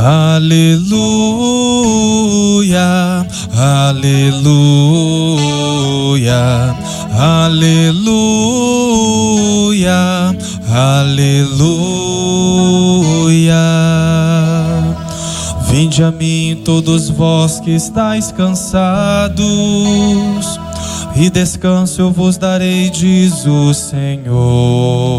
Aleluia, aleluia, aleluia, aleluia. Vinde a mim todos vós que estáis cansados, e descanso eu vos darei, diz o Senhor.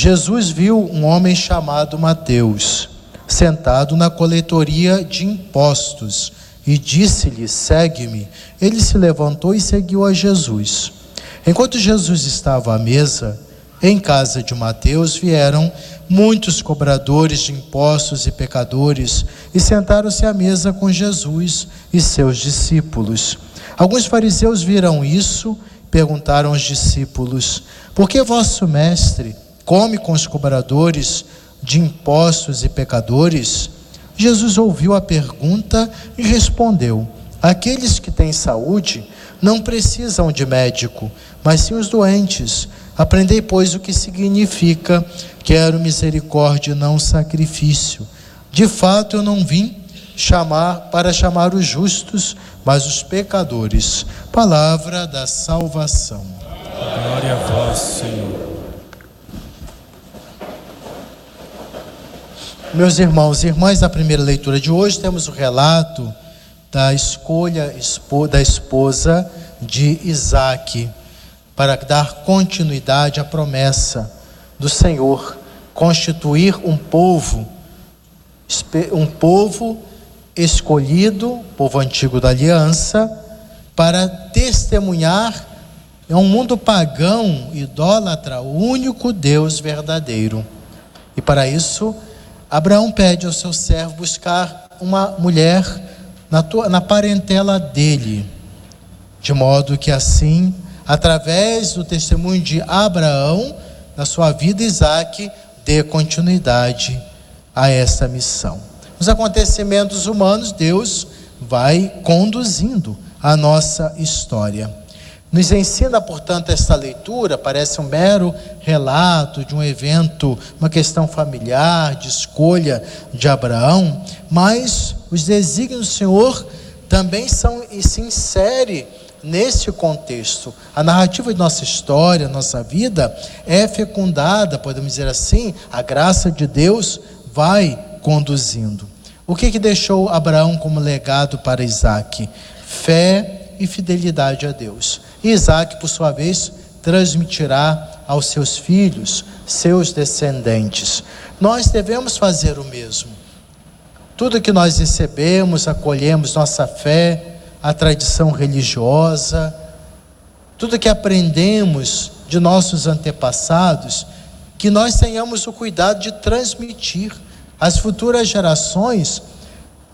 Jesus viu um homem chamado Mateus, sentado na coletoria de impostos, e disse-lhe: Segue-me. Ele se levantou e seguiu a Jesus. Enquanto Jesus estava à mesa, em casa de Mateus vieram muitos cobradores de impostos e pecadores e sentaram-se à mesa com Jesus e seus discípulos. Alguns fariseus viram isso, perguntaram aos discípulos: Por que vosso mestre come com os cobradores de impostos e pecadores? Jesus ouviu a pergunta e respondeu: Aqueles que têm saúde não precisam de médico, mas sim os doentes. Aprendei, pois, o que significa quero misericórdia não sacrifício. De fato, eu não vim chamar para chamar os justos, mas os pecadores. Palavra da salvação. Glória a vós, Senhor. Meus irmãos e irmãs, na primeira leitura de hoje temos o relato da escolha da esposa de Isaac para dar continuidade à promessa do Senhor, constituir um povo, um povo escolhido, povo antigo da aliança, para testemunhar em um mundo pagão, idólatra, o único Deus verdadeiro. E para isso, Abraão pede ao seu servo buscar uma mulher na, tua, na parentela dele, de modo que assim, através do testemunho de Abraão, na sua vida, Isaac dê continuidade a essa missão. Nos acontecimentos humanos, Deus vai conduzindo a nossa história. Nos ensina, portanto, esta leitura, parece um mero relato de um evento, uma questão familiar, de escolha de Abraão, mas os desígnios do Senhor também são e se insere nesse contexto. A narrativa de nossa história, nossa vida é fecundada, podemos dizer assim, a graça de Deus vai conduzindo. O que, que deixou Abraão como legado para Isaac? Fé e fidelidade a Deus. E Isaac, por sua vez, transmitirá aos seus filhos, seus descendentes. Nós devemos fazer o mesmo. Tudo que nós recebemos, acolhemos nossa fé, a tradição religiosa, tudo que aprendemos de nossos antepassados, que nós tenhamos o cuidado de transmitir às futuras gerações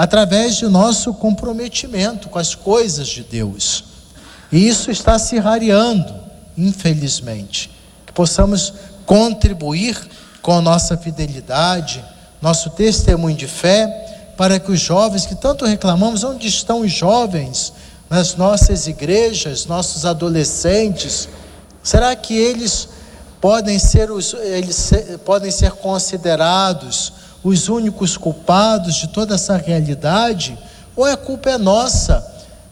através de nosso comprometimento com as coisas de Deus. E isso está se rareando, infelizmente. Que possamos contribuir com a nossa fidelidade, nosso testemunho de fé, para que os jovens que tanto reclamamos, onde estão os jovens nas nossas igrejas, nossos adolescentes, será que eles podem ser eles podem ser considerados os únicos culpados de toda essa realidade? Ou a culpa é nossa?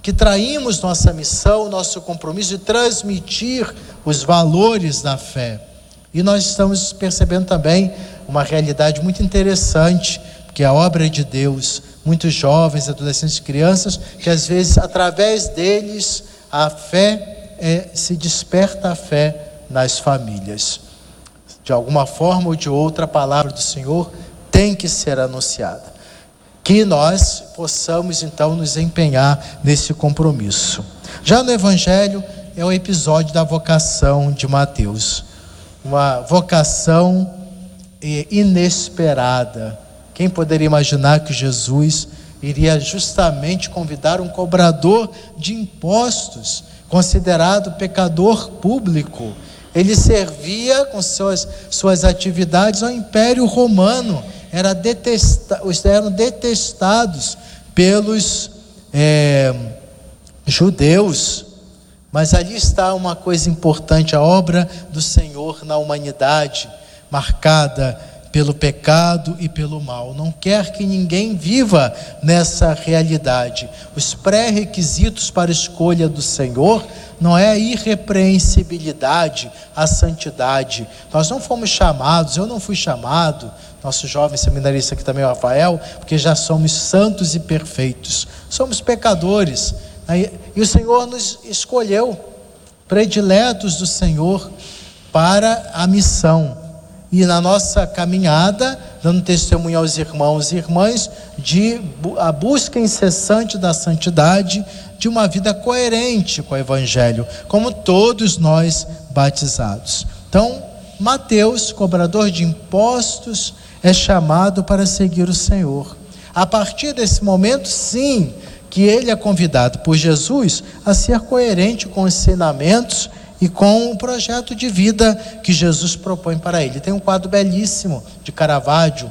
que traímos nossa missão, nosso compromisso de transmitir os valores da fé. E nós estamos percebendo também uma realidade muito interessante, que é a obra de Deus, muitos jovens, adolescentes crianças, que às vezes através deles a fé é, se desperta a fé nas famílias. De alguma forma ou de outra, a palavra do Senhor tem que ser anunciada que nós possamos então nos empenhar nesse compromisso. Já no Evangelho é o episódio da vocação de Mateus, uma vocação inesperada. Quem poderia imaginar que Jesus iria justamente convidar um cobrador de impostos, considerado pecador público. Ele servia com suas, suas atividades ao Império Romano, era detesta, eram detestados pelos é, judeus. Mas ali está uma coisa importante: a obra do Senhor na humanidade, marcada pelo pecado e pelo mal. Não quer que ninguém viva nessa realidade. Os pré-requisitos para a escolha do Senhor não é a irrepreensibilidade, a santidade. Nós não fomos chamados, eu não fui chamado, nosso jovem seminarista aqui também, o Rafael, porque já somos santos e perfeitos. Somos pecadores. E o Senhor nos escolheu, prediletos do Senhor, para a missão. E na nossa caminhada, dando testemunho aos irmãos e irmãs de a busca incessante da santidade, de uma vida coerente com o Evangelho, como todos nós batizados. Então, Mateus, cobrador de impostos, é chamado para seguir o Senhor. A partir desse momento, sim, que ele é convidado por Jesus a ser coerente com os ensinamentos e com o projeto de vida que Jesus propõe para ele. Tem um quadro belíssimo de Caravaggio,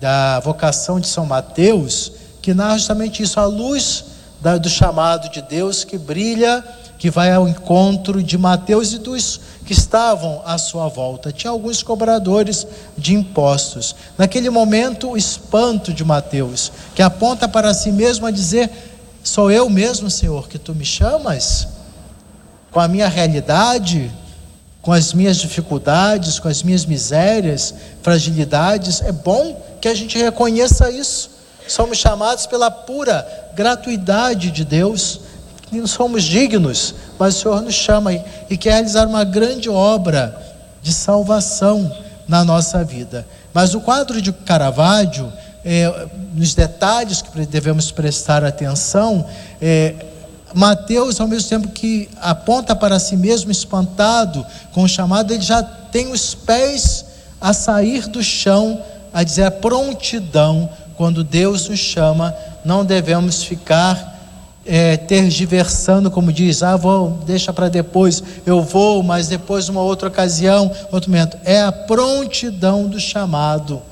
da vocação de São Mateus, que narra justamente isso, a luz da, do chamado de Deus que brilha, que vai ao encontro de Mateus e dos que estavam à sua volta. Tinha alguns cobradores de impostos. Naquele momento, o espanto de Mateus, que aponta para si mesmo a dizer: Sou eu mesmo, Senhor, que tu me chamas? Com a minha realidade, com as minhas dificuldades, com as minhas misérias, fragilidades. É bom que a gente reconheça isso. Somos chamados pela pura gratuidade de Deus. Não somos dignos, mas o Senhor nos chama e quer realizar uma grande obra de salvação na nossa vida. Mas o quadro de Caravaggio é, nos detalhes que devemos prestar atenção, é, Mateus, ao mesmo tempo que aponta para si mesmo espantado com o chamado, ele já tem os pés a sair do chão, a dizer a prontidão, quando Deus nos chama, não devemos ficar é, tergiversando, como diz, ah, vou, deixa para depois, eu vou, mas depois, uma outra ocasião, outro momento. É a prontidão do chamado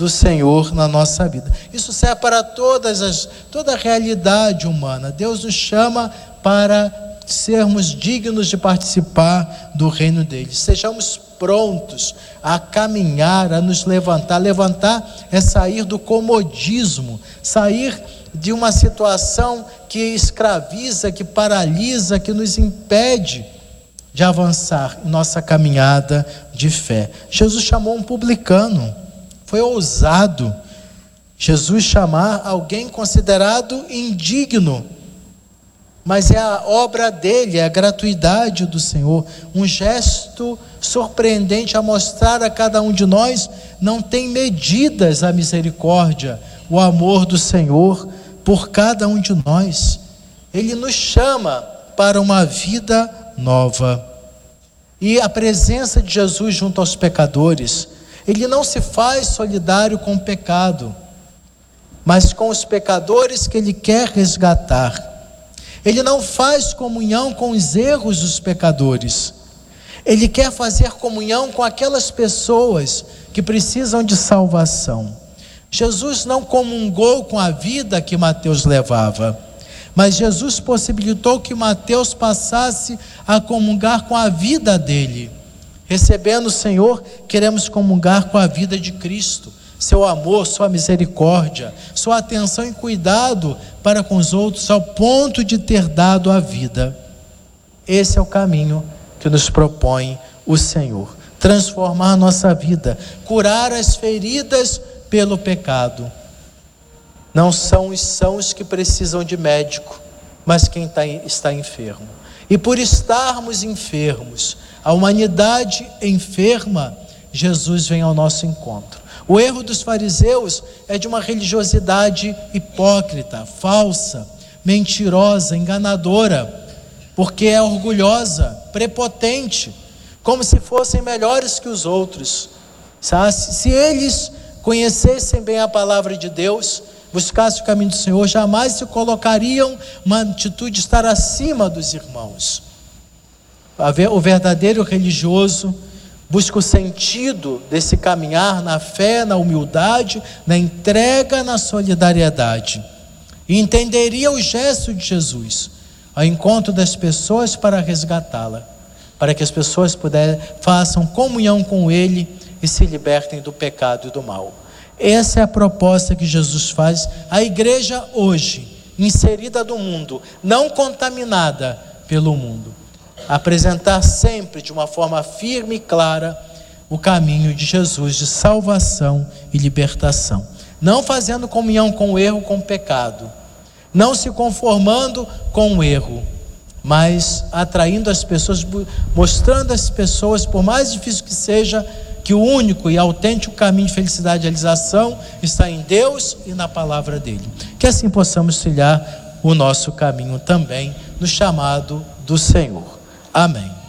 do Senhor na nossa vida. Isso serve para todas as, toda a realidade humana. Deus nos chama para sermos dignos de participar do reino dele. Sejamos prontos a caminhar, a nos levantar. Levantar é sair do comodismo, sair de uma situação que escraviza, que paralisa, que nos impede de avançar em nossa caminhada de fé. Jesus chamou um publicano foi ousado Jesus chamar alguém considerado indigno, mas é a obra dele, é a gratuidade do Senhor, um gesto surpreendente a mostrar a cada um de nós, não tem medidas a misericórdia, o amor do Senhor por cada um de nós. Ele nos chama para uma vida nova. E a presença de Jesus junto aos pecadores, ele não se faz solidário com o pecado, mas com os pecadores que ele quer resgatar. Ele não faz comunhão com os erros dos pecadores. Ele quer fazer comunhão com aquelas pessoas que precisam de salvação. Jesus não comungou com a vida que Mateus levava, mas Jesus possibilitou que Mateus passasse a comungar com a vida dele. Recebendo o Senhor, queremos comungar com a vida de Cristo, seu amor, sua misericórdia, sua atenção e cuidado para com os outros, ao ponto de ter dado a vida. Esse é o caminho que nos propõe o Senhor. Transformar nossa vida, curar as feridas pelo pecado. Não são os sãos que precisam de médico, mas quem tá, está enfermo. E por estarmos enfermos, a humanidade enferma, Jesus vem ao nosso encontro. O erro dos fariseus é de uma religiosidade hipócrita, falsa, mentirosa, enganadora, porque é orgulhosa, prepotente, como se fossem melhores que os outros. Se eles conhecessem bem a palavra de Deus, buscassem o caminho do Senhor, jamais se colocariam uma atitude de estar acima dos irmãos. O verdadeiro religioso busca o sentido desse caminhar na fé, na humildade, na entrega, na solidariedade. E entenderia o gesto de Jesus ao encontro das pessoas para resgatá-la, para que as pessoas puder, façam comunhão com Ele e se libertem do pecado e do mal. Essa é a proposta que Jesus faz à igreja hoje, inserida no mundo, não contaminada pelo mundo. Apresentar sempre de uma forma firme e clara o caminho de Jesus de salvação e libertação. Não fazendo comunhão com o erro, com o pecado. Não se conformando com o erro, mas atraindo as pessoas, mostrando às pessoas, por mais difícil que seja, que o único e autêntico caminho de felicidade e realização está em Deus e na palavra dele. Que assim possamos trilhar o nosso caminho também no chamado do Senhor. Amém.